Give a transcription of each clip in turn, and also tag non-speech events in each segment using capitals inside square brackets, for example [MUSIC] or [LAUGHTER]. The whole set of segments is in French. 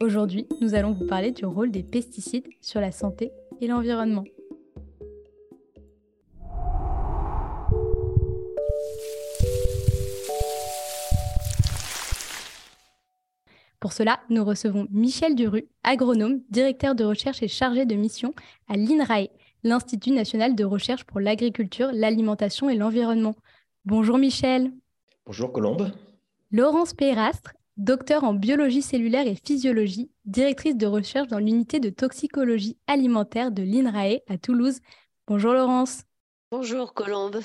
Aujourd'hui, nous allons vous parler du rôle des pesticides sur la santé et l'environnement. Pour cela, nous recevons Michel Duru, agronome, directeur de recherche et chargé de mission à l'INRAE, l'Institut national de recherche pour l'agriculture, l'alimentation et l'environnement. Bonjour Michel. Bonjour Colombe. Laurence Pérastre, docteur en biologie cellulaire et physiologie, directrice de recherche dans l'unité de toxicologie alimentaire de l'INRAE à Toulouse. Bonjour Laurence. Bonjour Colombe.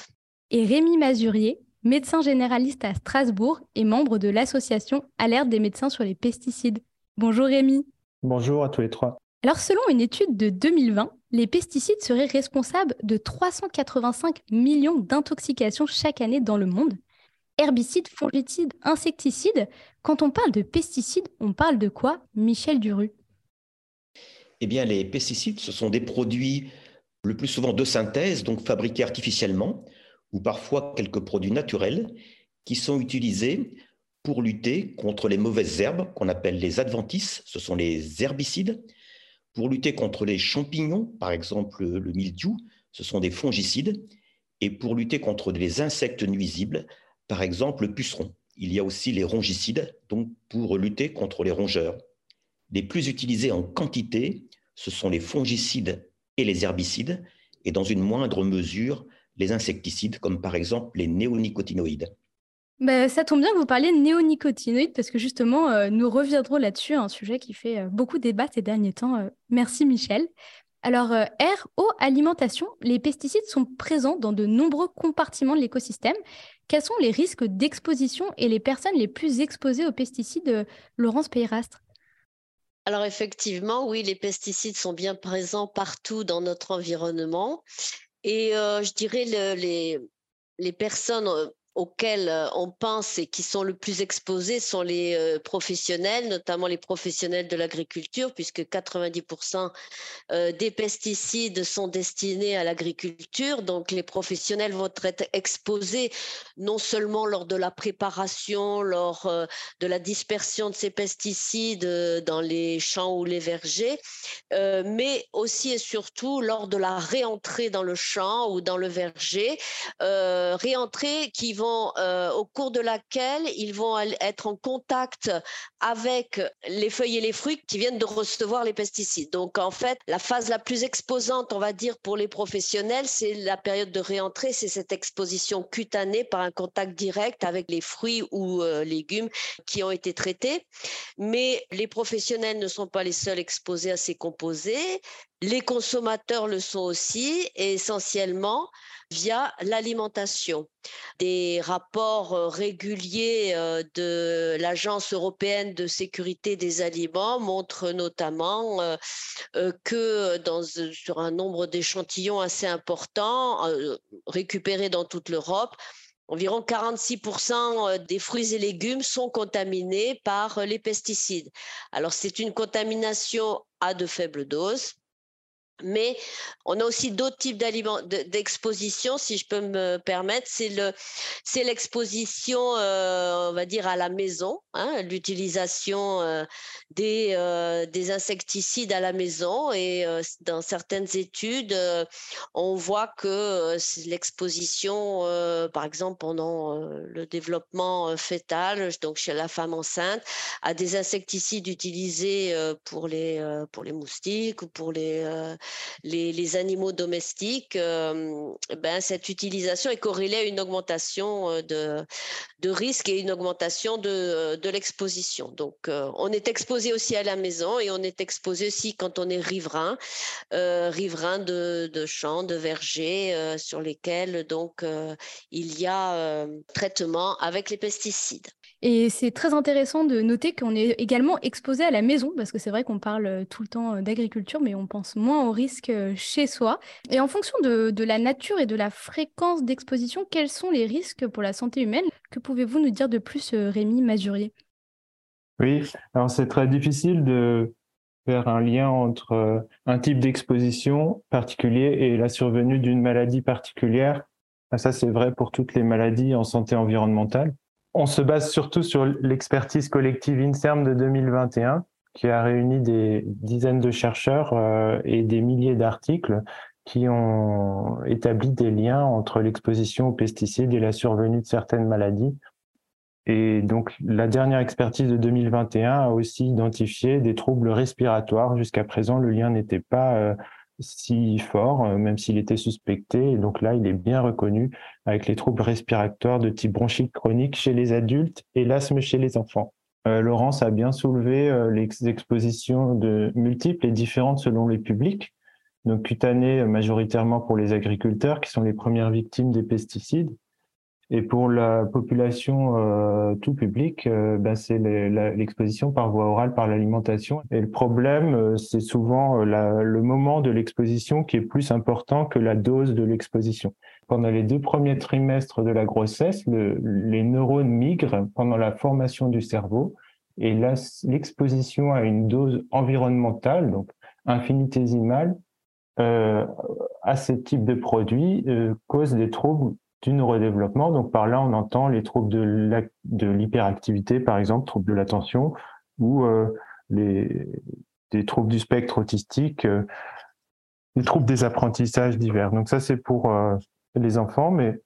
Et Rémi Mazurier, médecin généraliste à Strasbourg et membre de l'association Alerte des médecins sur les pesticides. Bonjour Rémi. Bonjour à tous les trois. Alors selon une étude de 2020, les pesticides seraient responsables de 385 millions d'intoxications chaque année dans le monde herbicides, fongicides, insecticides. Quand on parle de pesticides, on parle de quoi, Michel Duru? Eh bien, les pesticides, ce sont des produits le plus souvent de synthèse, donc fabriqués artificiellement, ou parfois quelques produits naturels, qui sont utilisés pour lutter contre les mauvaises herbes qu'on appelle les adventices, ce sont les herbicides, pour lutter contre les champignons, par exemple le mildiou, ce sont des fongicides, et pour lutter contre les insectes nuisibles, par exemple, le puceron. Il y a aussi les rongicides, donc pour lutter contre les rongeurs. Les plus utilisés en quantité, ce sont les fongicides et les herbicides, et dans une moindre mesure, les insecticides, comme par exemple les néonicotinoïdes. Ben, ça tombe bien que vous parliez de néonicotinoïdes, parce que justement, euh, nous reviendrons là-dessus, un sujet qui fait euh, beaucoup débat ces derniers temps. Euh, merci Michel. Alors, air, eau, alimentation, les pesticides sont présents dans de nombreux compartiments de l'écosystème quels sont les risques d'exposition et les personnes les plus exposées aux pesticides, euh, Laurence Peyrastre alors effectivement, oui, les pesticides sont bien présents partout dans notre environnement. Et euh, je dirais les, les personnes euh, auxquels euh, on pense et qui sont le plus exposés sont les euh, professionnels, notamment les professionnels de l'agriculture, puisque 90% euh, des pesticides sont destinés à l'agriculture. Donc les professionnels vont être exposés non seulement lors de la préparation, lors de la dispersion de ces pesticides dans les champs ou les vergers, mais aussi et surtout lors de la réentrée dans le champ ou dans le verger, réentrée qui euh, au cours de laquelle ils vont être en contact avec les feuilles et les fruits qui viennent de recevoir les pesticides. Donc en fait, la phase la plus exposante, on va dire, pour les professionnels, c'est la période de réentrée, c'est cette exposition cutanée par un contact direct avec les fruits ou euh, légumes qui ont été traités. Mais les professionnels ne sont pas les seuls exposés à ces composés. Les consommateurs le sont aussi, et essentiellement via l'alimentation. Des rapports euh, réguliers euh, de l'Agence européenne de sécurité des aliments montrent notamment euh, que sur un nombre d'échantillons assez important, récupérés dans toute l'Europe, Environ 46% des fruits et légumes sont contaminés par les pesticides. Alors c'est une contamination à de faibles doses, mais on a aussi d'autres types d'exposition, si je peux me permettre. C'est le, c'est l'exposition, euh, on va dire à la maison, hein, l'utilisation euh, des, euh, des insecticides à la maison. Et dans certaines études, on voit que l'exposition, par exemple pendant le développement fœtal, donc chez la femme enceinte, à des insecticides utilisés pour les moustiques ou pour les les, animaux domestiques, euh, ben, cette utilisation est corrélée à une augmentation euh, de, de risque et une augmentation de, de l'exposition. Donc, euh, on est exposé aussi à la maison et on est exposé aussi quand on est riverain, riverain de, de, champs, de vergers sur lesquels donc il y a traitement avec les pesticides. Et c'est très intéressant de noter qu'on est également exposé à la maison, parce que c'est vrai qu'on parle tout le temps d'agriculture, mais on pense moins aux risques chez soi. Et en fonction de, la nature et de la fréquence d'exposition, quels sont les risques pour la santé humaine? Que pouvez-vous nous dire de plus, Rémi Mazurier Oui, alors c'est très difficile de faire un lien entre un type d'exposition particulier et la survenue d'une maladie particulière. Ça, c'est vrai pour toutes les maladies en santé environnementale. On se base surtout sur l'expertise collective INSERM de 2021, qui a réuni des dizaines de chercheurs euh, et des milliers d'articles qui ont établi des liens entre l'exposition aux pesticides et la survenue de certaines maladies. Et donc, la dernière expertise de 2021 a aussi identifié des troubles respiratoires. Jusqu'à présent, le lien n'était pas euh, si fort, euh, même s'il était suspecté. Donc là, il est bien reconnu avec les troubles respiratoires de type bronchite chronique chez les adultes et l'asthme chez les enfants. Euh, Laurence a bien soulevé euh, les expositions de multiples et différentes selon les publics. Donc cutanées majoritairement pour les agriculteurs qui sont les premières victimes des pesticides et pour la population euh, tout public, euh, ben c'est l'exposition par voie orale, par l'alimentation. Et le problème, euh, c'est souvent la, le moment de l'exposition qui est plus important que la dose de l'exposition. Pendant les deux premiers trimestres de la grossesse, le, les neurones migrent pendant la formation du cerveau. Et l'exposition à une dose environnementale, donc infinitésimale, euh, à ce type de produit euh, cause des troubles du neurodéveloppement. Donc par là, on entend les troubles de l'hyperactivité, par exemple, troubles de l'attention, ou euh, les, des troubles du spectre autistique, euh, les troubles des apprentissages divers. Donc ça, c'est pour euh, les enfants, mais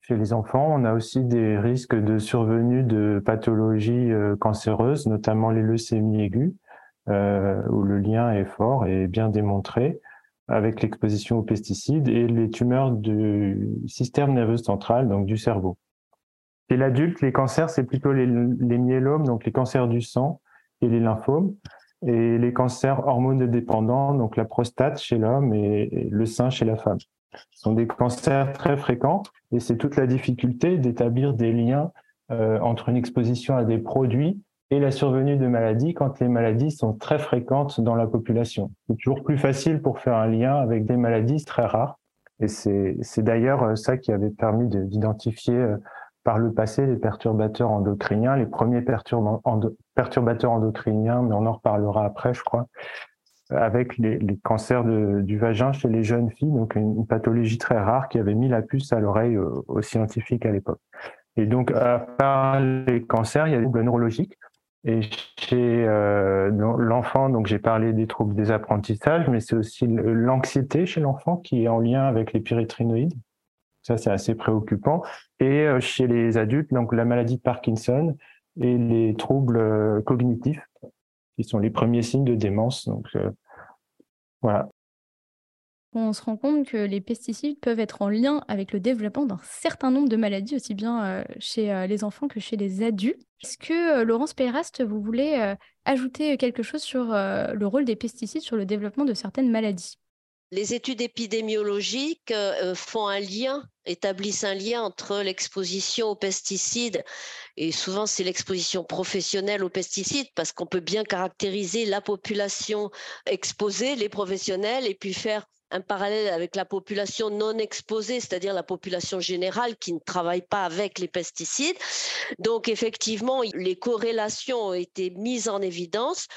chez les enfants, on a aussi des risques de survenue de pathologies cancéreuses, notamment les leucémies aiguës, où le lien est fort et bien démontré avec l'exposition aux pesticides et les tumeurs du système nerveux central, donc du cerveau. Chez l'adulte, les cancers, c'est plutôt les, les, myélomes, donc les cancers du sang et les lymphomes, et les cancers hormonodépendants, donc la prostate chez l'homme et, le sein chez la femme. Ce sont des cancers très fréquents et c'est toute la difficulté d'établir des liens euh, entre une exposition à des produits et la survenue de maladies quand les maladies sont très fréquentes dans la population. C'est toujours plus facile pour faire un lien avec des maladies très rares. Et c'est d'ailleurs euh, ça qui avait permis d'identifier euh, par le passé les perturbateurs endocriniens, les premiers perturbateurs endocriniens, mais on en reparlera après, je crois, avec les, cancers du vagin chez les jeunes filles, donc une, pathologie très rare qui avait mis la puce à l'oreille aux, aux, scientifiques à l'époque. Et donc, à part les cancers, il y a des troubles neurologiques et chez euh, l'enfant, donc j'ai parlé des troubles des apprentissages, mais c'est aussi l'anxiété chez l'enfant qui est en lien avec les pyrétrinoïdes. Ça, c'est assez préoccupant. Et euh, chez les adultes, donc la maladie de Parkinson et les troubles euh, cognitifs, qui sont les premiers signes de démence. Donc voilà on se rend compte que les pesticides peuvent être en lien avec le développement d'un certain nombre de maladies, aussi bien euh, chez euh, les enfants que chez les adultes. Est-ce que, euh, Laurence Peyrast, vous voulez ajouter quelque chose sur le rôle des pesticides sur le développement de certaines maladies? Les études épidémiologiques font un lien, établissent un lien entre l'exposition aux pesticides, et souvent c'est l'exposition professionnelle aux pesticides, parce qu'on peut bien caractériser la population exposée, les professionnels, et puis faire un parallèle avec la population non exposée, c'est-à-dire la population générale qui ne travaille pas avec les pesticides. Donc effectivement, les corrélations ont été mises en évidence.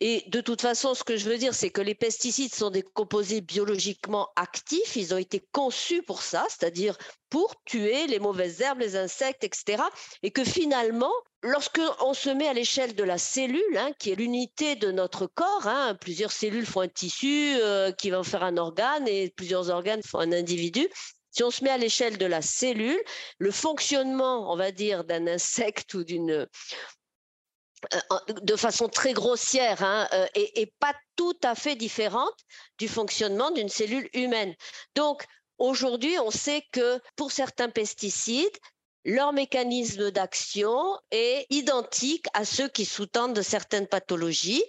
Et de toute façon, ce que je veux dire, c'est que les pesticides sont des composés biologiquement actifs. Ils ont été conçus pour ça, c'est-à-dire pour tuer les mauvaises herbes, les insectes, etc. Et que finalement, lorsque on se met à l'échelle de la cellule, hein, qui est l'unité de notre corps, hein, plusieurs cellules font un tissu euh, qui va faire un organe et plusieurs organes font un individu. Si on se met à l'échelle de la cellule, le fonctionnement, on va dire, d'un insecte ou d'une de façon très grossière hein, euh, et, pas tout à fait différente du fonctionnement d'une cellule humaine. Donc, aujourd'hui, on sait que pour certains pesticides, leur mécanisme d'action est identique à ceux qui sous-tendent certaines pathologies.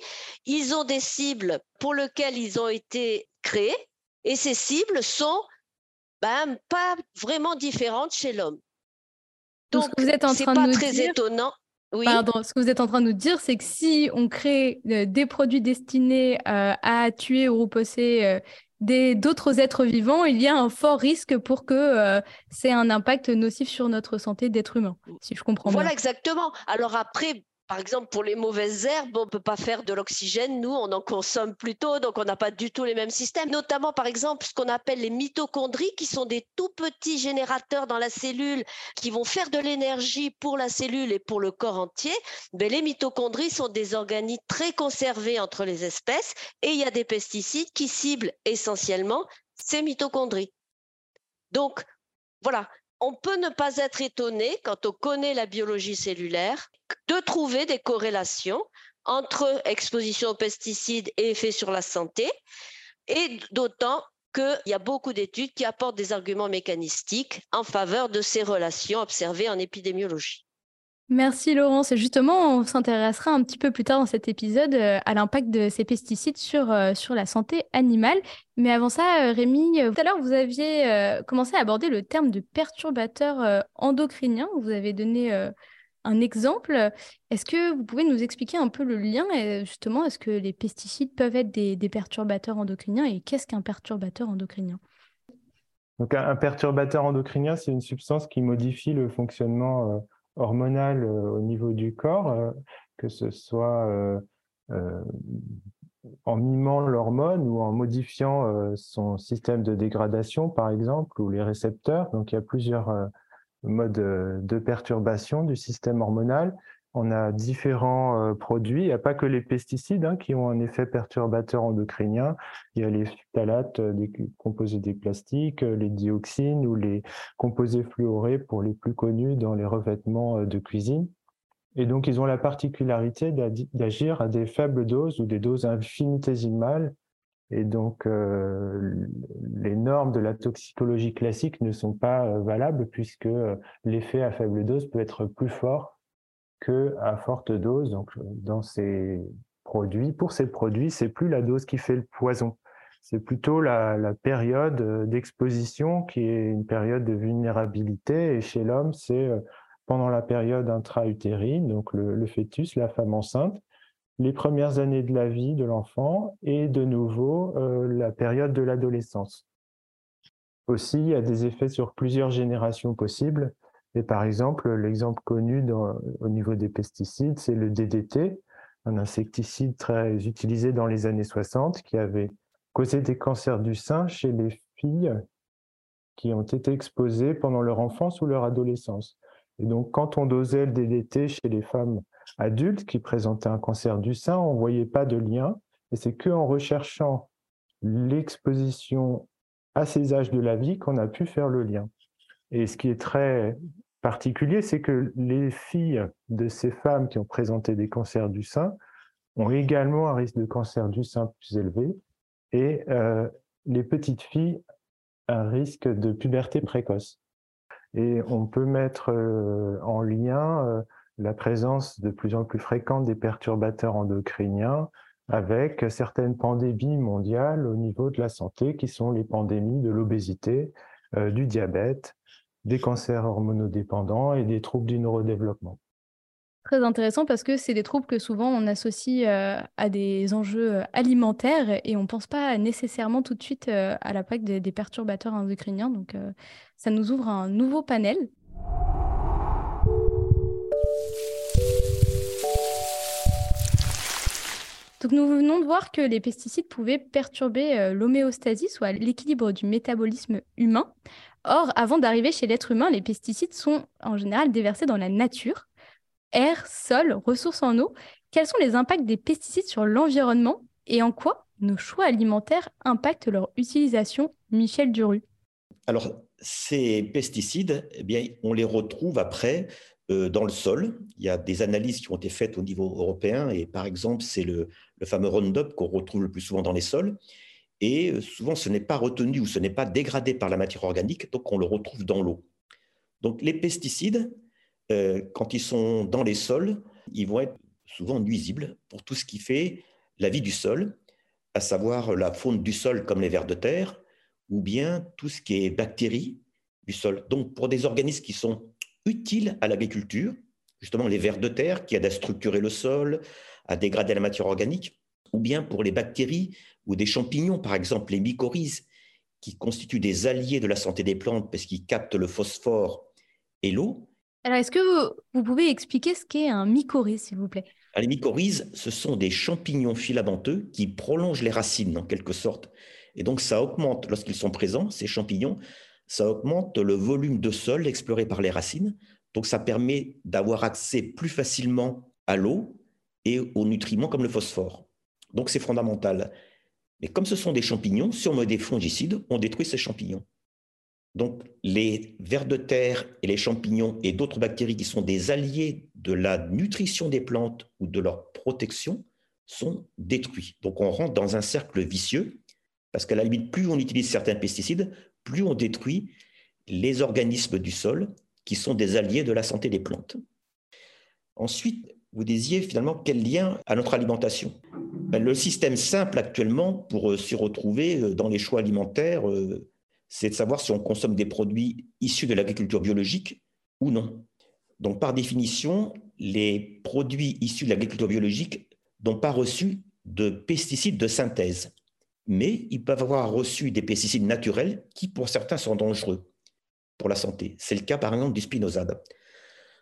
Ils ont des cibles pour lesquelles ils ont été créés et ces cibles sont ben, pas vraiment différentes chez l'homme. Donc, vous êtes en train pas très étonnant Oui. Pardon, ce que vous êtes en train de nous dire, c'est que si on crée des produits destinés à tuer ou repousser d'autres êtres vivants, il y a un fort risque pour que c'est un impact nocif sur notre santé d'être humain, si je comprends bien. Voilà, exactement. Alors après, par exemple, pour les mauvaises herbes, on ne peut pas faire de l'oxygène, nous, on en consomme plutôt, donc on n'a pas du tout les mêmes systèmes. Notamment, par exemple, ce qu'on appelle les mitochondries, qui sont des tout petits générateurs dans la cellule, qui vont faire de l'énergie pour la cellule et pour le corps entier. Mais les mitochondries sont des organismes très conservés entre les espèces, et il y a des pesticides qui ciblent essentiellement ces mitochondries. Donc, voilà, on peut ne pas être étonné quand on connaît la biologie cellulaire de trouver des corrélations entre exposition aux pesticides et effets sur la santé, et d'autant qu'il y a beaucoup d'études qui apportent des arguments mécanistiques en faveur de ces relations observées en épidémiologie. Merci Laurence. Justement, on s'intéressera un petit peu plus tard dans cet épisode euh, à l'impact de ces pesticides sur, euh, sur la santé animale. Mais avant ça, euh, Rémi, tout à l'heure, vous aviez commencé à aborder le terme de perturbateur endocrinien. Vous avez donné un exemple. Est-ce que vous pouvez nous expliquer un peu le lien justement, est-ce que les pesticides peuvent être des, perturbateurs endocriniens et qu'est-ce qu'un perturbateur endocrinien? Donc, un, perturbateur endocrinien, c'est une substance qui modifie le fonctionnement euh, hormonal euh, au niveau du corps, euh, que ce soit en mimant l'hormone ou en modifiant son système de dégradation, par exemple, ou les récepteurs. Donc, il y a plusieurs mode euh, de perturbation du système hormonal. On a différents euh, produits. Il n'y a pas que les pesticides hein, qui ont un effet perturbateur endocrinien. Il y a les phtalates, euh, des composés des plastiques, les dioxines ou les composés fluorés pour les plus connus dans les revêtements de cuisine. Et donc, ils ont la particularité d'agir à des faibles doses ou des doses infinitésimales et donc, euh, les normes de la toxicologie classique ne sont pas euh, valables puisque euh, l'effet à faible dose peut être plus fort que à forte dose. Donc, dans ces produits, pour ces produits, c'est plus la dose qui fait le poison. C'est plutôt la, période d'exposition qui est une période de vulnérabilité. Et chez l'homme, c'est pendant la période intra-utérine, donc le, fœtus, la femme enceinte, les premières années de la vie de l'enfant et de nouveau euh, la période de l'adolescence. Aussi, il y a des effets sur plusieurs générations possibles. Et par exemple, l'exemple connu au niveau des pesticides, c'est le DDT, un insecticide très utilisé dans les années 60 qui avait causé des cancers du sein chez les filles qui ont été exposées pendant leur enfance ou leur adolescence. Et donc, quand on dosait le DDT chez les femmes adultes qui présentaient un cancer du sein, on ne voyait pas de lien. Et c'est qu'en recherchant l'exposition à ces âges de la vie qu'on a pu faire le lien. Et ce qui est très particulier, c'est que les filles de ces femmes qui ont présenté des cancers du sein ont également un risque de cancer du sein plus élevé et euh, les petites filles un risque de puberté précoce. Et on peut mettre euh, en lien euh, la présence de plus en plus fréquente des perturbateurs endocriniens avec certaines pandémies mondiales au niveau de la santé qui sont les pandémies de l'obésité, du diabète, des cancers hormonodépendants et des troubles du neurodéveloppement. Très intéressant parce que c'est des troubles que souvent on associe euh, à des enjeux euh, alimentaires et on ne pense pas nécessairement tout de suite à l'impact des, perturbateurs endocriniens. Donc ça nous ouvre un nouveau panel. Donc nous venons de voir que les pesticides pouvaient perturber euh, l'homéostasie, soit l'équilibre du métabolisme humain. Or, avant d'arriver chez l'être humain, les pesticides sont en général déversés dans la nature, air, sol, ressources en eau. Quels sont les impacts des pesticides sur l'environnement et en quoi nos choix alimentaires impactent leur utilisation Michel Duru? Alors, ces pesticides, eh bien, on les retrouve après euh, dans le sol. Il y a des analyses qui ont été faites au niveau européen et par exemple, c'est le, fameux Roundup qu'on retrouve le plus souvent dans les sols. Et euh, souvent, ce n'est pas retenu ou ce n'est pas dégradé par la matière organique, donc on le retrouve dans l'eau. Donc les pesticides, euh, quand ils sont dans les sols, ils vont être souvent nuisibles pour tout ce qui fait la vie du sol, à savoir la faune du sol comme les vers de terre, ou bien tout ce qui est bactéries du sol. Donc pour des organismes qui sont utiles à l'agriculture, justement les vers de terre qui aident à structurer le sol, à dégrader la matière organique, ou bien pour les bactéries ou des champignons, par exemple les mycorhizes, qui constituent des alliés de la santé des plantes parce qu'ils captent le phosphore et l'eau. Alors, est-ce que vous, pouvez expliquer ce qu'est un mycorhize, s'il vous plaît? Les mycorhizes, ce sont des champignons filamenteux qui prolongent les racines, en quelque sorte. Et donc, ça augmente, lorsqu'ils sont présents, ces champignons, ça augmente le volume de sol exploré par les racines. Donc, ça permet d'avoir accès plus facilement à l'eau et aux nutriments comme le phosphore. Donc, c'est fondamental. Mais comme ce sont des champignons, si on met des fongicides, on détruit ces champignons. Donc, les vers de terre et les champignons et d'autres bactéries qui sont des alliés de la nutrition des plantes ou de leur protection sont détruits. Donc, on rentre dans un cercle vicieux parce qu'à la limite, plus on utilise certains pesticides, plus on détruit les organismes du sol qui sont des alliés de la santé des plantes. Ensuite, vous disiez finalement quel lien à notre alimentation ben, Le système simple actuellement pour euh, s'y retrouver euh, dans les choix alimentaires, euh, c'est de savoir si on consomme des produits issus de l'agriculture biologique ou non. Donc par définition, les produits issus de l'agriculture biologique n'ont pas reçu de pesticides de synthèse mais ils peuvent avoir reçu des pesticides naturels qui, pour certains, sont dangereux pour la santé. C'est le cas, par exemple, du spinosade.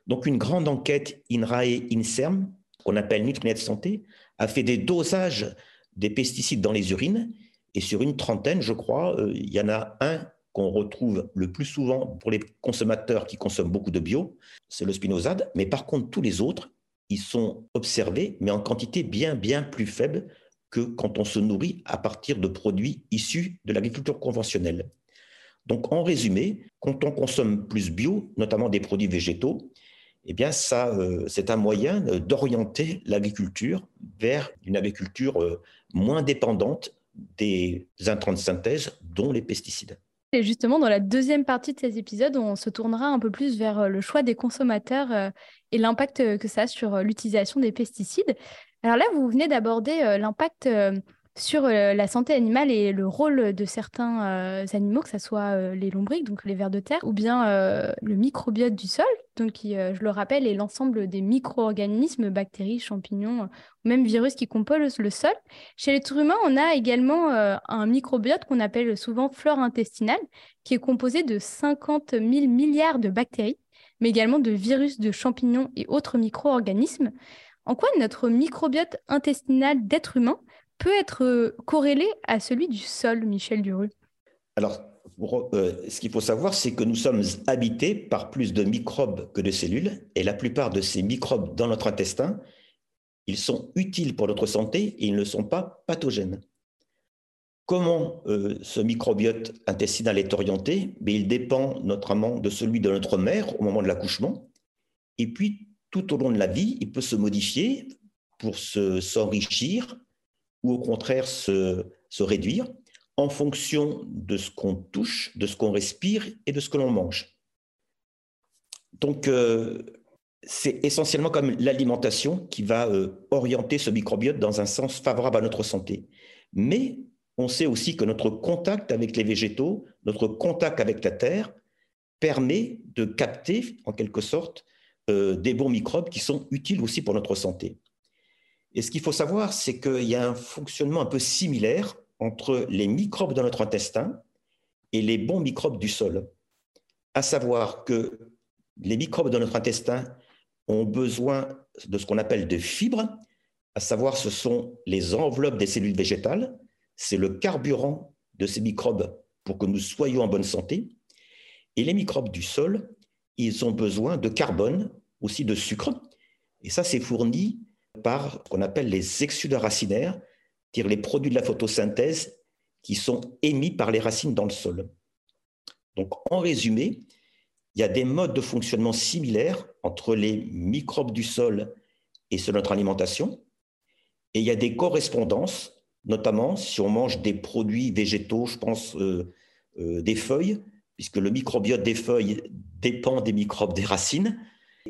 Donc, une grande enquête INRAE-INSERM, qu'on appelle Nutrinet Santé, a fait des dosages des pesticides dans les urines, et sur une trentaine, je crois, euh, il y en a un qu'on retrouve le plus souvent pour les consommateurs qui consomment beaucoup de bio, c'est le spinosade, mais par contre, tous les autres, ils sont observés, mais en quantité bien, bien plus faible que quand on se nourrit à partir de produits issus de l'agriculture conventionnelle. Donc, en résumé, quand on consomme plus bio, notamment des produits végétaux, eh bien, ça, euh, c'est un moyen d'orienter l'agriculture vers une agriculture euh, moins dépendante des intrants de synthèse, dont les pesticides. Et justement, dans la deuxième partie de ces épisodes, on se tournera un peu plus vers euh, le choix des consommateurs et l'impact que ça a sur l'utilisation des pesticides. Alors là, vous venez d'aborder euh, l'impact euh, sur euh, la santé animale et le rôle de certains animaux, que ce soit les lombriques, donc les vers de terre, ou bien le microbiote du sol, donc qui, je le rappelle, est l'ensemble des micro-organismes, bactéries, champignons, ou même virus qui composent le sol. Chez l'être humain, on a également un microbiote qu'on appelle souvent flore intestinale, qui est composé de 50 000 milliards de bactéries, mais également de virus, de champignons et autres micro-organismes. En quoi notre microbiote intestinal d'être humain peut être euh, corrélé à celui du sol, Michel Duru? Alors, euh, ce qu'il faut savoir, c'est que nous sommes habités par plus de microbes que de cellules, et la plupart de ces microbes dans notre intestin, ils sont utiles pour notre santé et ils ne sont pas pathogènes. Comment euh, ce microbiote intestinal est orienté? Mais Il dépend notamment de celui de notre mère au moment de l'accouchement, et puis tout au long de la vie, il peut se modifier pour s'enrichir ou au contraire se, réduire en fonction de ce qu'on touche, de ce qu'on respire et de ce que l'on mange. Donc, euh, c'est essentiellement comme l'alimentation qui va euh, orienter ce microbiote dans un sens favorable à notre santé. Mais on sait aussi que notre contact avec les végétaux, notre contact avec la terre, permet de capter, en quelque sorte, euh, des bons microbes qui sont utiles aussi pour notre santé. Et ce qu'il faut savoir, c'est qu'il y a un fonctionnement un peu similaire entre les microbes dans notre intestin et les bons microbes du sol. À savoir que les microbes dans notre intestin ont besoin de ce qu'on appelle de fibres, à savoir ce sont les enveloppes des cellules végétales, c'est le carburant de ces microbes pour que nous soyons en bonne santé. Et les microbes du sol, ils ont besoin de carbone, aussi de sucre. Et ça, c'est fourni par ce qu'on appelle les exsudats racinaires, c'est-à-dire les produits de la photosynthèse qui sont émis par les racines dans le sol. Donc, en résumé, il y a des modes de fonctionnement similaires entre les microbes du sol et ceux de notre alimentation. Et il y a des correspondances, notamment si on mange des produits végétaux, je pense euh, euh, des feuilles, puisque le microbiote des feuilles dépend des microbes des racines.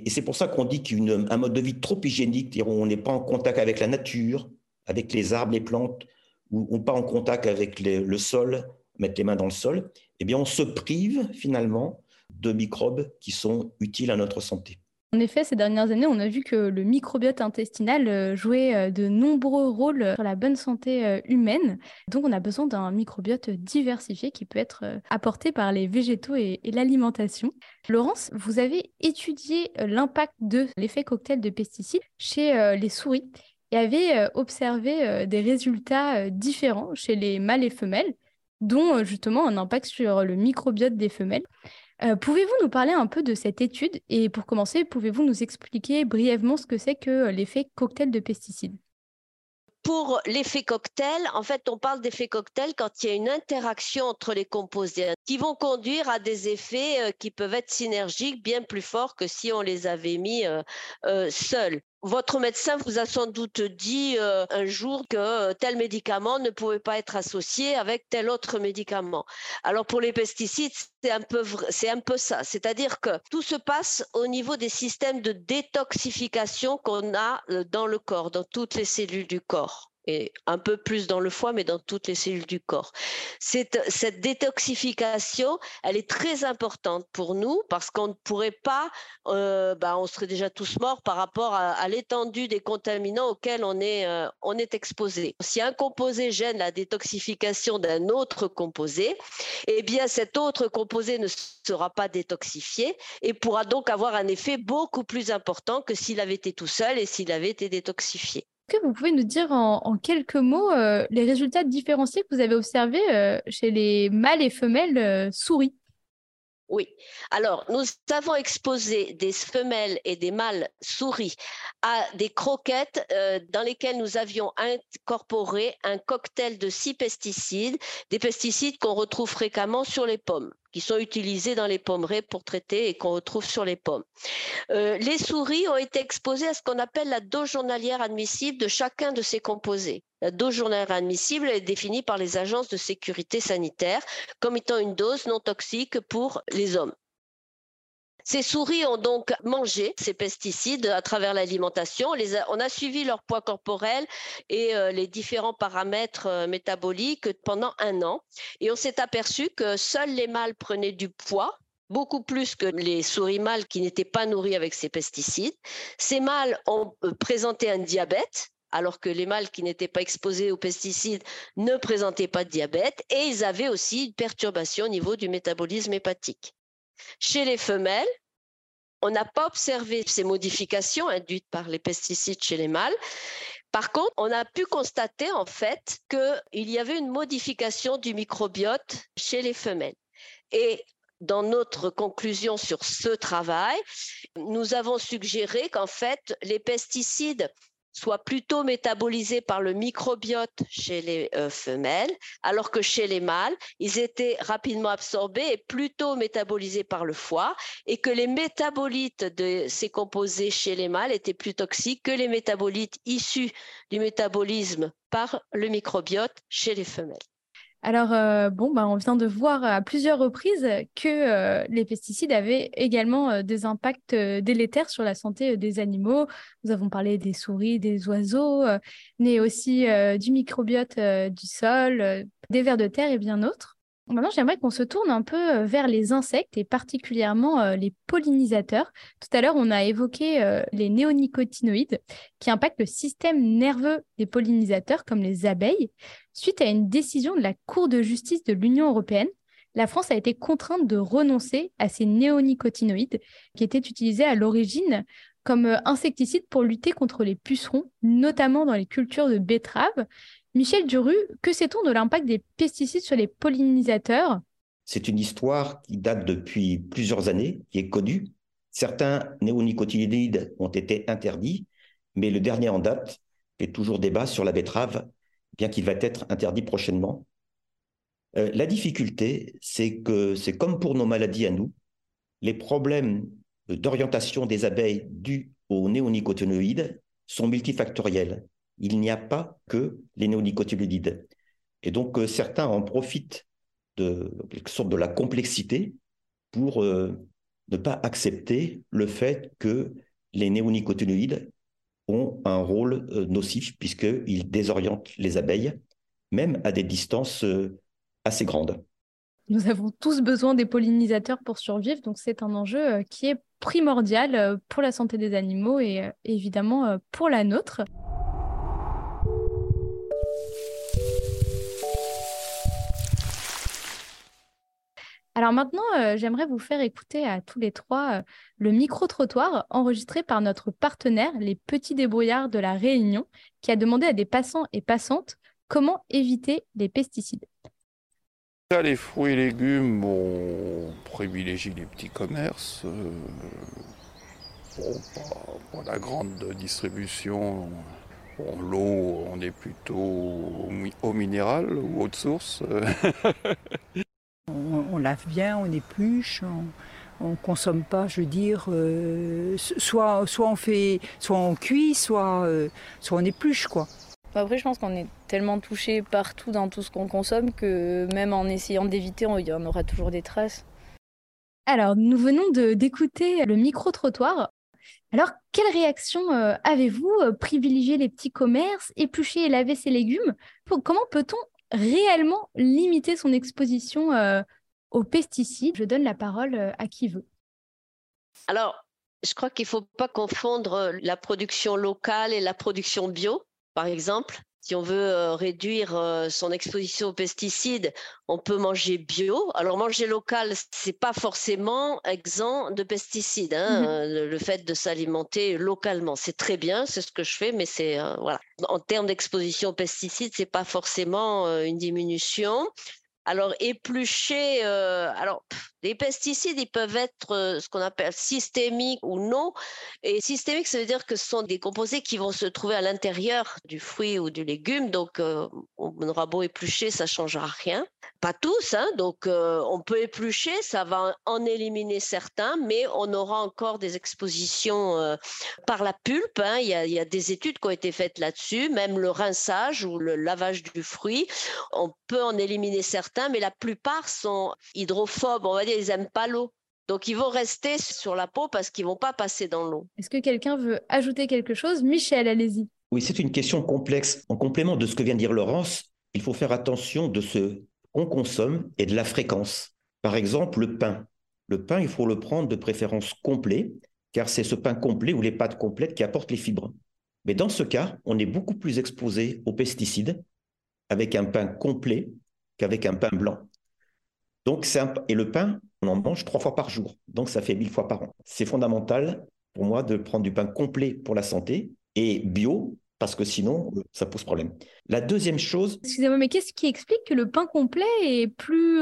Et c'est pour ça qu'on dit qu'un mode de vie trop hygiénique, on n'est pas en contact avec la nature, avec les arbres, les plantes, ou, pas en contact avec le sol, mettre les mains dans le sol, eh bien on se prive finalement de microbes qui sont utiles à notre santé. En effet, ces dernières années, on a vu que le microbiote intestinal euh, jouait euh, de nombreux rôles sur la bonne santé euh, humaine. Donc, on a besoin d'un microbiote diversifié qui peut être apporté par les végétaux et, l'alimentation. Laurence, vous avez étudié l'impact de l'effet cocktail de pesticides chez les souris et avez observé des résultats différents chez les mâles et femelles, dont justement un impact sur le microbiote des femelles. Euh, pouvez-vous nous parler un peu de cette étude? Et pour commencer, pouvez-vous nous expliquer brièvement ce que c'est que euh, l'effet cocktail de pesticides? Pour l'effet cocktail, en fait, on parle d'effet cocktail quand il y a une interaction entre les composés qui vont conduire à des effets euh, qui peuvent être synergiques bien plus forts que si on les avait mis seuls. Votre médecin vous a sans doute dit euh, un jour que euh, tel médicament ne pouvait pas être associé avec tel autre médicament. Alors pour les pesticides, c'est un peu ça, c'est-à-dire que tout se passe au niveau des systèmes de détoxification qu'on a euh, dans le corps, dans toutes les cellules du corps et un peu plus dans le foie, mais dans toutes les cellules du corps. Cette, détoxification, elle est très importante pour nous parce qu'on ne pourrait pas, euh, bah, on serait déjà tous morts par rapport à, l'étendue des contaminants auxquels on est, euh, on est exposé. Si un composé gêne la détoxification d'un autre composé, eh bien cet autre composé ne sera pas détoxifié et pourra donc avoir un effet beaucoup plus important que s'il avait été tout seul et s'il avait été détoxifié. Que vous pouvez nous dire en, quelques mots euh, les résultats différenciés que vous avez observés euh, chez les mâles et femelles euh, souris? Oui. Alors, nous avons exposé des femelles et des mâles souris à des croquettes dans lesquelles nous avions incorporé un cocktail de six pesticides, des pesticides qu'on retrouve fréquemment sur les pommes qui sont utilisés dans les pommerées pour traiter et qu'on retrouve sur les pommes. Euh, les souris ont été exposées à ce qu'on appelle la dose journalière admissible de chacun de ces composés. La dose journalière admissible est définie par les agences de sécurité sanitaire comme étant une dose non toxique pour les hommes. Ces souris ont donc mangé ces pesticides à travers l'alimentation. On a suivi leur poids corporel et euh, les différents paramètres euh, métaboliques pendant un an. Et on s'est aperçu que seuls les mâles prenaient du poids beaucoup plus que les souris mâles qui n'étaient pas nourris avec ces pesticides. Ces mâles ont euh, présenté un diabète, alors que les mâles qui n'étaient pas exposés aux pesticides ne présentaient pas de diabète, et ils avaient aussi une perturbation au niveau du métabolisme hépatique. Chez les femelles, on n'a pas observé ces modifications induites par les pesticides chez les mâles. Par contre, on a pu constater en fait qu'il y avait une modification du microbiote chez les femelles. Et dans notre conclusion sur ce travail, nous avons suggéré qu'en fait, les pesticides soit plutôt métabolisés par le microbiote chez les euh, femelles, alors que chez les mâles, ils étaient rapidement absorbés et plutôt métabolisés par le foie, et que les métabolites de ces composés chez les mâles étaient plus toxiques que les métabolites issus du métabolisme par le microbiote chez les femelles. Alors, euh, bon, bah, on vient de voir à plusieurs reprises que euh, les pesticides avaient également euh, des impacts délétères sur la santé des animaux. Nous avons parlé des souris, des oiseaux, mais aussi du microbiote du sol, des vers de terre et bien d'autres. Maintenant, j'aimerais qu'on se tourne un peu euh, vers les insectes et particulièrement euh, les pollinisateurs. Tout à l'heure, on a évoqué euh, les néonicotinoïdes qui impactent le système nerveux des pollinisateurs comme les abeilles. Suite à une décision de la Cour de justice de l'Union européenne, la France a été contrainte de renoncer à ces néonicotinoïdes qui étaient utilisés à l'origine comme insecticides pour lutter contre les pucerons, notamment dans les cultures de betteraves, Michel Duru, que sait-on de l'impact des pesticides sur les pollinisateurs? C'est une histoire qui date depuis plusieurs années, qui est connue. Certains néonicotinoïdes ont été interdits, mais le dernier en date fait toujours débat sur la betterave, bien qu'il va être interdit prochainement. Euh, la difficulté, c'est que c'est comme pour nos maladies à nous, les problèmes d'orientation des abeilles dus aux néonicotinoïdes sont multifactoriels il n'y a pas que les néonicotinoïdes. Et donc, euh, certains en profitent de sorte de la complexité pour euh, ne pas accepter le fait que les néonicotinoïdes ont un rôle euh, nocif puisqu'ils désorientent les abeilles, même à des distances assez grandes. Nous avons tous besoin des pollinisateurs pour survivre, donc c'est un enjeu qui est primordial pour la santé des animaux et évidemment pour la nôtre. Alors maintenant, euh, j'aimerais vous faire écouter à tous les trois euh, le micro-trottoir enregistré par notre partenaire, les Petits Débrouillards de la Réunion, qui a demandé à des passants et passantes comment éviter les pesticides. Les fruits et légumes, on privilégie les petits commerces. Euh, pour la grande distribution, l'eau, on est plutôt au minéral ou eau de source. [LAUGHS] on, lave bien, on épluche, on, ne consomme pas, je veux dire, euh, soit, soit on fait, soit on cuit, soit, euh, soit on épluche, quoi. Après, je pense qu'on est tellement touché partout dans tout ce qu'on consomme que même en essayant d'éviter, on, y en aura toujours des traces. Alors, nous venons d'écouter le micro-trottoir. Alors, quelle réaction euh, avez-vous Privilégier les petits commerces, éplucher et laver ses légumes? Comment peut-on réellement limiter son exposition euh, aux pesticides Je donne la parole euh, à qui veut. Alors, je crois qu'il ne faut pas confondre euh, la production locale et la production bio, par exemple. Si on veut réduire son exposition aux pesticides, on peut manger bio. Alors manger local, c'est pas forcément exempt de pesticides. Hein. Mmh le, fait de s'alimenter localement, c'est très bien, c'est ce que je fais, mais c'est voilà. En termes d'exposition aux pesticides, c'est pas forcément une diminution. Alors éplucher, alors les pesticides, ils peuvent être euh, ce qu'on appelle systémiques ou non. Et systémique, ça veut dire que ce sont des composés qui vont se trouver à l'intérieur du fruit ou du légume. Donc, euh, on aura beau éplucher, ça ne changera rien. Pas tous, hein, donc euh, on peut éplucher, ça va en éliminer certains, mais on aura encore des expositions par la pulpe. Hein. Il, y a, il, y a, des études qui ont été faites là-dessus, même le rinçage ou le lavage du fruit. On peut en éliminer certains, mais la plupart sont hydrophobes, on va dire ils n'aiment pas l'eau. Donc, ils vont rester sur la peau parce qu'ils vont pas passer dans l'eau. Est-ce que quelqu'un veut ajouter quelque chose? Michel, allez-y. Oui, c'est une question complexe. En complément de ce que vient de dire Laurence, il faut faire attention de ce qu'on consomme et de la fréquence. Par exemple, le pain. Le pain, il faut le prendre de préférence complet, car c'est ce pain complet ou les pâtes complètes qui apportent les fibres. Mais dans ce cas, on est beaucoup plus exposé aux pesticides avec un pain complet qu'avec un pain blanc. Donc, et le pain, on en mange trois fois par jour. Donc, ça fait mille fois par an. C'est fondamental pour moi de prendre du pain complet pour la santé et bio, parce que sinon, ça pose problème. La deuxième chose. Excusez-moi, mais qu'est-ce qui explique que le pain complet est plus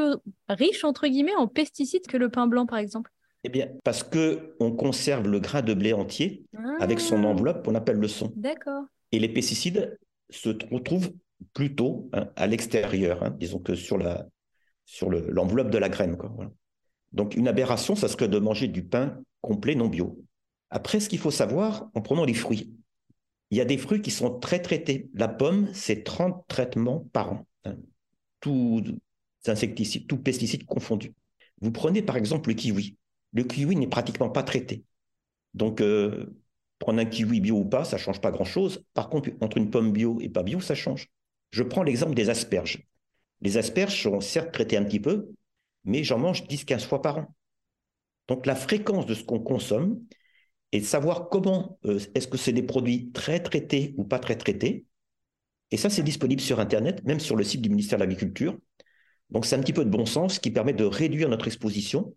riche, entre guillemets, en pesticides que le pain blanc, par exemple? Eh bien, parce que on conserve le grain de blé entier avec son ah. enveloppe qu'on appelle le son. D'accord. Et les pesticides se retrouvent plutôt hein, à l'extérieur, hein. disons que sur la, sur l'enveloppe de la graine. Quoi, Donc une aberration, ça serait de manger du pain complet non bio. Après, ce qu'il faut savoir en prenant les fruits, il y a des fruits qui sont très traités. La pomme, c'est 30 traitements par an, tous insecticides, tous pesticides confondus. Vous prenez par exemple le kiwi. Le kiwi n'est pratiquement pas traité. Donc, euh, prendre un kiwi bio ou pas, ça ne change pas grand-chose. Par contre, entre une pomme bio et pas bio, ça change. Je prends l'exemple des asperges. Les asperges sont certes traitées un petit peu, mais j'en mange 10-15 fois par an. Donc la fréquence de ce qu'on consomme et de savoir comment, euh, est-ce que c'est des produits très traités ou pas très traités. Et ça, c'est disponible sur Internet, même sur le site du ministère de l'Agriculture. Donc c'est un petit peu de bon sens qui permet de réduire notre exposition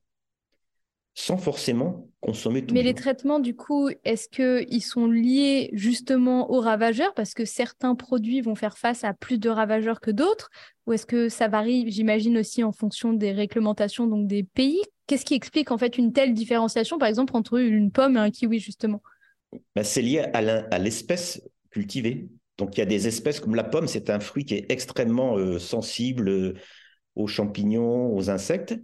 sans forcément consommer tout. Mais les traitements, du coup, est-ce qu'ils sont liés justement aux ravageurs parce que certains produits vont faire face à plus de ravageurs que d'autres Ou est-ce que ça varie, j'imagine, aussi en fonction des réglementations donc des pays? Qu'est-ce qui explique en fait une telle différenciation, par exemple, entre une pomme et un kiwi, justement? Ben, C'est lié à l'espèce cultivée. Donc il y a des espèces comme la pomme, c'est un fruit qui est extrêmement euh, sensible euh, aux champignons, aux insectes,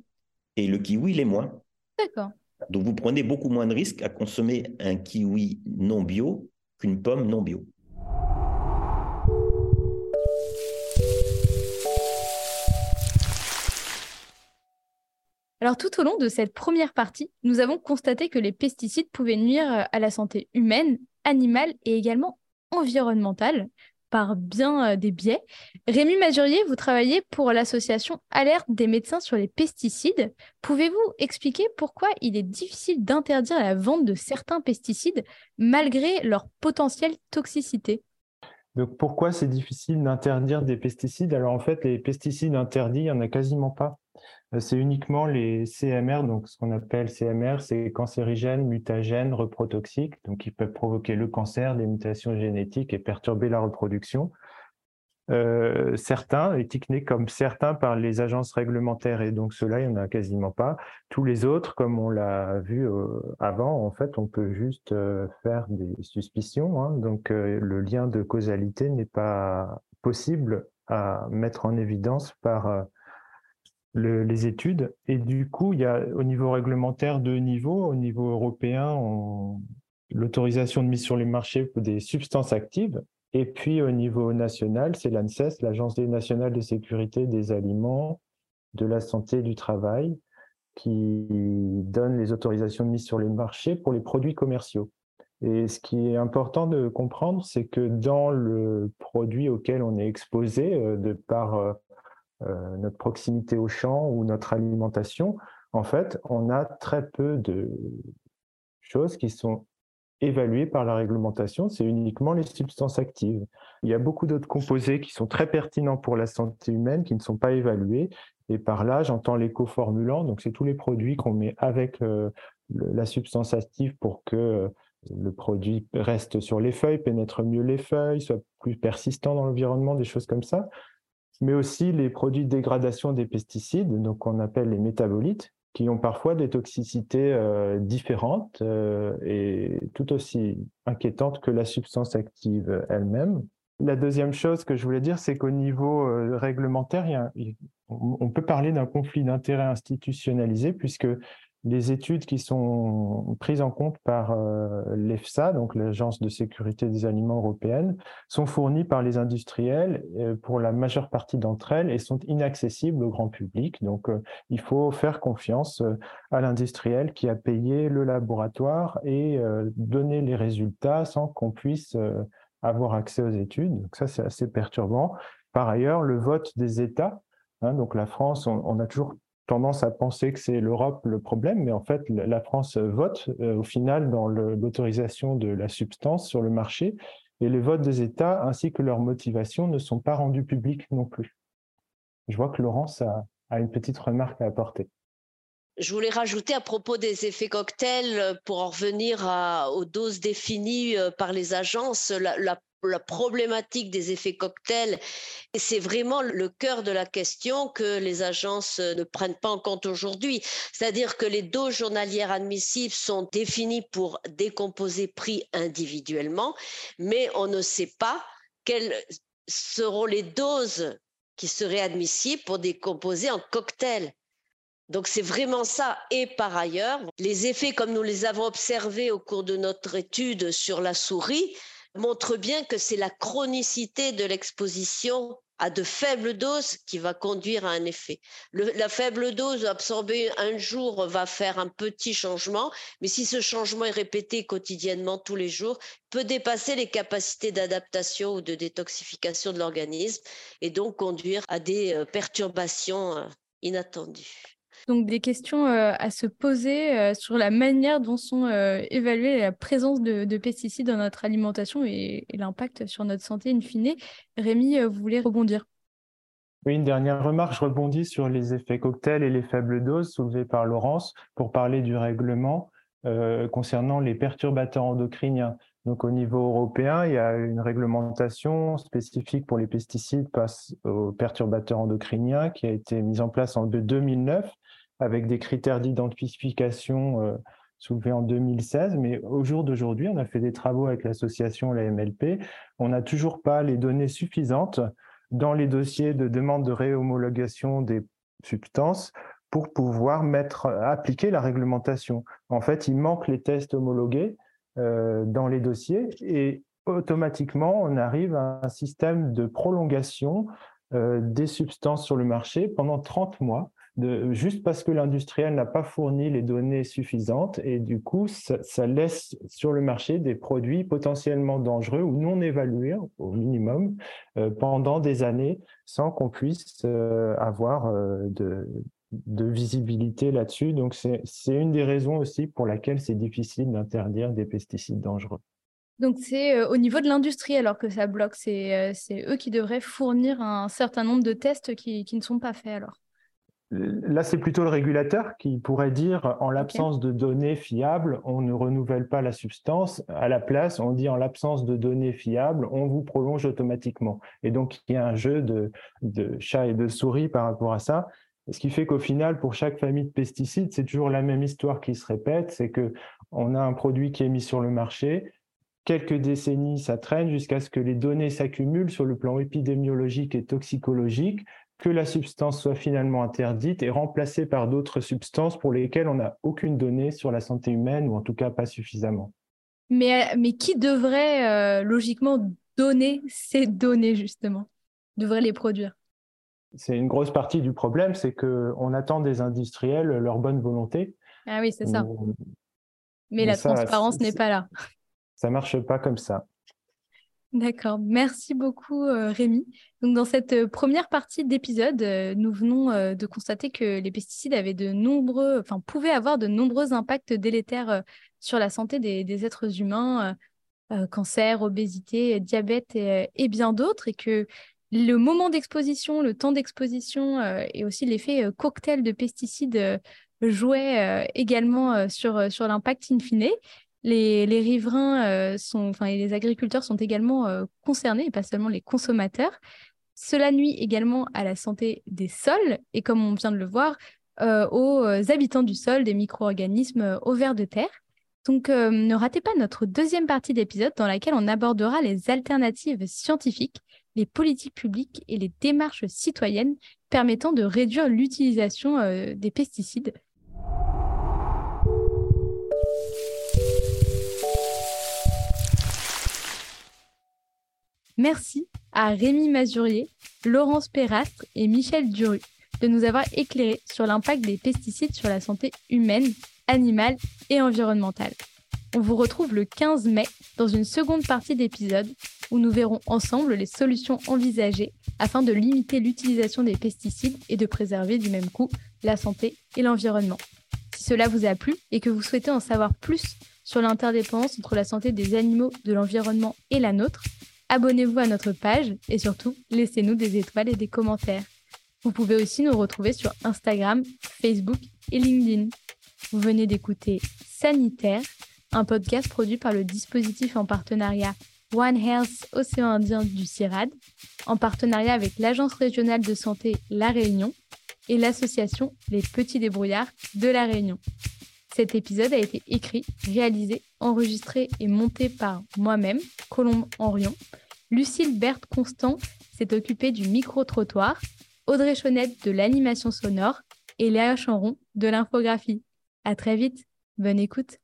et le kiwi l'est moins. D'accord. Donc vous prenez beaucoup moins de risques à consommer un kiwi non bio qu'une pomme non bio. Alors tout au long de cette première partie, nous avons constaté que les pesticides pouvaient nuire à la santé humaine, animale et également environnementale. Par bien des biais. Rémi Majurier, vous travaillez pour l'association Alerte des médecins sur les pesticides. Pouvez-vous expliquer pourquoi il est difficile d'interdire la vente de certains pesticides malgré leur potentielle toxicité? Donc pourquoi c'est difficile d'interdire des pesticides? Alors en fait, les pesticides interdits, il n'y en a quasiment pas. Euh, c'est uniquement les CMR, donc ce qu'on appelle CMR, c'est cancérigènes, mutagènes, reprotoxiques, donc ils peuvent provoquer le cancer, des mutations génétiques et perturber la reproduction. Euh, certains étiquetés comme certains par les agences réglementaires et donc ceux-là, il n'y en a quasiment pas. Tous les autres, comme on l'a vu euh, avant, en fait, on peut juste euh, faire des suspicions. Hein. donc le lien de causalité n'est pas possible à mettre en évidence par les études. Et du coup, il y a au niveau réglementaire deux niveaux. Au niveau européen, l'autorisation de mise sur les marchés des substances actives et puis au niveau national, c'est l'ANSES, l'Agence nationale de sécurité des aliments, de la santé et du travail, qui donne les autorisations de mise sur les marchés pour les produits commerciaux. Et ce qui est important de comprendre, c'est que dans le produit auquel on est exposé, euh, de par euh, notre proximité au champ ou notre alimentation, en fait, on a très peu de choses qui sont évalué par la réglementation, c'est uniquement les substances actives. Il y a beaucoup d'autres composés qui sont très pertinents pour la santé humaine, qui ne sont pas évalués. Et par là, j'entends les coformulants, donc c'est tous les produits qu'on met avec euh, la substance active pour que euh, le produit reste sur les feuilles, pénètre mieux les feuilles, soit plus persistant dans l'environnement, des choses comme ça. Mais aussi les produits de dégradation des pesticides, donc qu'on appelle les métabolites, qui ont parfois des toxicités euh, différentes euh, et tout aussi inquiétantes que la substance active elle-même. La deuxième chose que je voulais dire, c'est qu'au niveau euh, réglementaire, on peut parler d'un conflit d'intérêts institutionnalisé puisque les études qui sont prises en compte par euh, l'EFSA, donc l'Agence de sécurité des aliments européenne, sont fournies par les industriels euh, pour la majeure partie d'entre elles et sont inaccessibles au grand public. Donc, euh, il faut faire confiance à l'industriel qui a payé le laboratoire et donner les résultats sans qu'on puisse avoir accès aux études. Donc, ça, c'est assez perturbant. Par ailleurs, le vote des États, hein, donc la France, on a toujours tendance à penser que c'est l'Europe le problème, mais en fait, la France vote euh, au final dans l'autorisation de la substance sur le marché, et les votes des États ainsi que leurs motivations ne sont pas rendus publics non plus. Je vois que Laurence a, une petite remarque à apporter. Je voulais rajouter à propos des effets cocktails, pour en revenir aux doses définies euh, par les agences, la problématique des effets cocktails. C'est vraiment le cœur de la question que les agences ne prennent pas en compte aujourd'hui. C'est-à-dire que les doses journalières admissibles sont définies pour décomposer pris individuellement, mais on ne sait pas quelles seront les doses qui seraient admissibles pour décomposer en cocktail. Donc c'est vraiment ça. Et par ailleurs, les effets comme nous les avons observés au cours de notre étude sur la souris, montre bien que c'est la chronicité de l'exposition à de faibles doses qui va conduire à un effet. la faible dose absorbée un jour va faire un petit changement, mais si ce changement est répété quotidiennement tous les jours, peut dépasser les capacités d'adaptation ou de détoxification de l'organisme et donc conduire à des euh, perturbations euh, inattendues. Donc des questions euh, à se poser euh, sur la manière dont sont euh, évaluées la présence de, pesticides dans notre alimentation et, l'impact sur notre santé in fine. Rémi, vous voulez rebondir? Oui, une dernière remarque, je rebondis sur les effets cocktails et les faibles doses soulevées par Laurence pour parler du règlement concernant les perturbateurs endocriniens. Donc au niveau européen, il y a une réglementation spécifique pour les pesticides face aux perturbateurs endocriniens qui a été mise en place en 2009 avec des critères d'identification euh, soulevés en 2016, mais au jour d'aujourd'hui, on a fait des travaux avec l'association, la MLP, on n'a toujours pas les données suffisantes dans les dossiers de demande de réhomologation des substances pour pouvoir mettre, appliquer la réglementation. En fait, il manque les tests homologués euh, dans les dossiers et automatiquement, on arrive à un système de prolongation euh, des substances sur le marché pendant 30 mois juste parce que l'industriel n'a pas fourni les données suffisantes et du coup, ça, laisse sur le marché des produits potentiellement dangereux ou non évalués au minimum euh, pendant des années sans qu'on puisse euh, avoir euh, de, visibilité là-dessus. Donc, c'est une des raisons aussi pour laquelle c'est difficile d'interdire des pesticides dangereux. Donc, c'est au niveau de l'industrie alors que ça bloque. C'est eux qui devraient fournir un certain nombre de tests qui ne sont pas faits alors? Là, c'est plutôt le régulateur qui pourrait dire, en l'absence de données fiables, on ne renouvelle pas la substance. À la place, on dit, en l'absence de données fiables, on vous prolonge automatiquement. Et donc, il y a un jeu de, de chat et de souris par rapport à ça. Ce qui fait qu'au final, pour chaque famille de pesticides, c'est toujours la même histoire qui se répète, c'est que on a un produit qui est mis sur le marché, quelques décennies, ça traîne jusqu'à ce que les données s'accumulent sur le plan épidémiologique et toxicologique, que la substance soit finalement interdite et remplacée par d'autres substances pour lesquelles on n'a aucune donnée sur la santé humaine, ou en tout cas pas suffisamment. Mais, mais qui devrait euh, logiquement donner ces données, justement? Devrait les produire? C'est une grosse partie du problème, c'est qu'on attend des industriels leur bonne volonté. Ah oui, c'est ça. Mais, la transparence n'est pas là. Ça marche pas comme ça. D'accord, merci beaucoup euh, Rémi. Donc dans cette euh, première partie d'épisode, euh, nous venons de constater que les pesticides avaient de nombreux, enfin pouvaient avoir de nombreux impacts délétères sur la santé des, êtres humains, cancer, obésité, diabète et bien d'autres, et que le moment d'exposition, le temps d'exposition et aussi l'effet cocktail de pesticides jouaient également sur, sur l'impact in fine. Les, riverains sont, enfin, et les agriculteurs sont également concernés, et pas seulement les consommateurs. Cela nuit également à la santé des sols et, comme on vient de le voir, aux habitants du sol, des micro-organismes, aux vers de terre. Donc, ne ratez pas notre deuxième partie d'épisode dans laquelle on abordera les alternatives scientifiques les politiques publiques et les démarches citoyennes permettant de réduire l'utilisation euh, des pesticides. Merci à Rémi Mazurier, Laurence Perrastre et Michel Duru de nous avoir éclairés sur l'impact des pesticides sur la santé humaine, animale et environnementale. On vous retrouve le 15 mai dans une seconde partie d'épisode où nous verrons ensemble les solutions envisagées afin de limiter l'utilisation des pesticides et de préserver du même coup la santé et l'environnement. Si cela vous a plu et que vous souhaitez en savoir plus sur l'interdépendance entre la santé des animaux, de l'environnement et la nôtre, abonnez-vous à notre page et surtout laissez-nous des étoiles et des commentaires. Vous pouvez aussi nous retrouver sur Instagram, Facebook et LinkedIn. Vous venez d'écouter Sanitaire, un podcast produit par le dispositif en partenariat One Health Océan Indien du CIRAD, en partenariat avec l'Agence régionale de santé La Réunion et l'association Les Petits Débrouillards de La Réunion. Cet épisode a été écrit, réalisé, enregistré et monté par moi-même, Colombe Henrion. Lucille Berthe Constant s'est occupée du micro-trottoir, Audrey Chonette de l'animation sonore et Léa Chanron de l'infographie. À très vite, bonne écoute.